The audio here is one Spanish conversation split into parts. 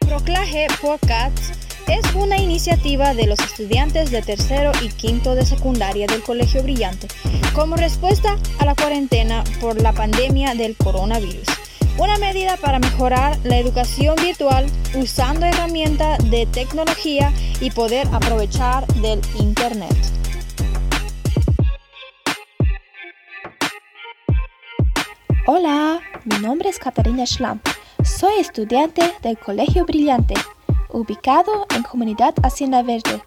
Proclaje Cats es una iniciativa de los estudiantes de tercero y quinto de secundaria del Colegio Brillante como respuesta a la cuarentena por la pandemia del coronavirus. Una medida para mejorar la educación virtual usando herramientas de tecnología y poder aprovechar del Internet. Hola, mi nombre es Catarina Schlamp. Soy estudiante del Colegio Brillante, ubicado en Comunidad Hacienda Verde,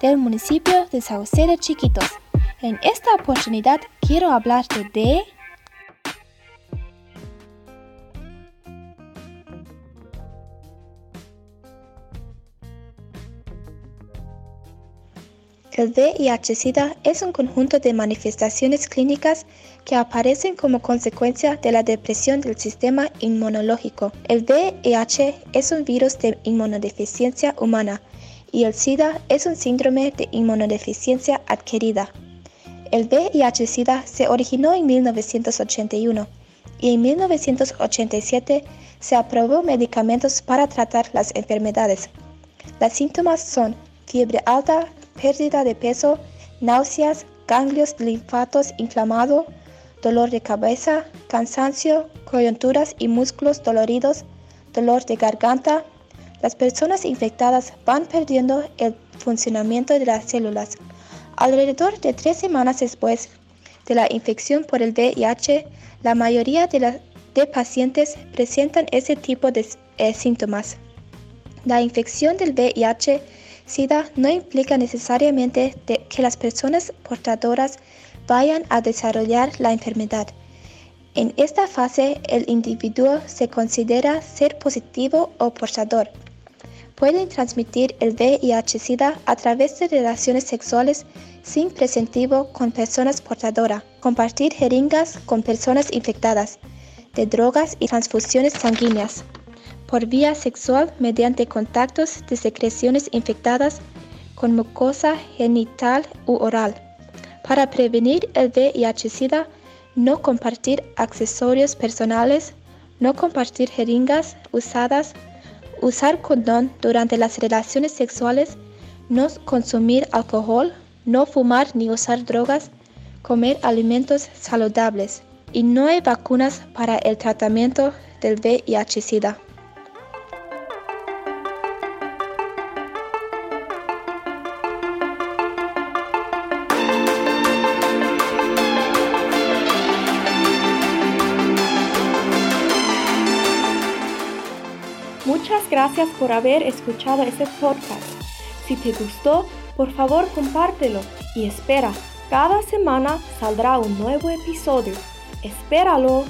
del municipio de Sauceda Chiquitos. En esta oportunidad quiero hablarte de El VIH-Sida es un conjunto de manifestaciones clínicas que aparecen como consecuencia de la depresión del sistema inmunológico. El VIH es un virus de inmunodeficiencia humana y el SIDA es un síndrome de inmunodeficiencia adquirida. El VIH-Sida se originó en 1981 y en 1987 se aprobó medicamentos para tratar las enfermedades. Los síntomas son fiebre alta, pérdida de peso, náuseas, ganglios linfatos inflamados, dolor de cabeza, cansancio, coyunturas y músculos doloridos, dolor de garganta. Las personas infectadas van perdiendo el funcionamiento de las células. Alrededor de tres semanas después de la infección por el VIH, la mayoría de, pacientes presentan ese tipo de eh, síntomas. La infección del VIH SIDA no implica necesariamente que las personas portadoras vayan a desarrollar la enfermedad. En esta fase, el individuo se considera ser positivo o portador. Pueden transmitir el VIH-Sida a través de relaciones sexuales sin presentivo con personas portadoras, compartir jeringas con personas infectadas, de drogas y transfusiones sanguíneas por vía sexual mediante contactos de secreciones infectadas con mucosa genital u oral. Para prevenir el VIH-Sida, no compartir accesorios personales, no compartir jeringas usadas, usar condón durante las relaciones sexuales, no consumir alcohol, no fumar ni usar drogas, comer alimentos saludables y no hay vacunas para el tratamiento del VIH-Sida. Muchas gracias por haber escuchado este podcast. Si te gustó, por favor compártelo y espera, cada semana saldrá un nuevo episodio. Espéralo.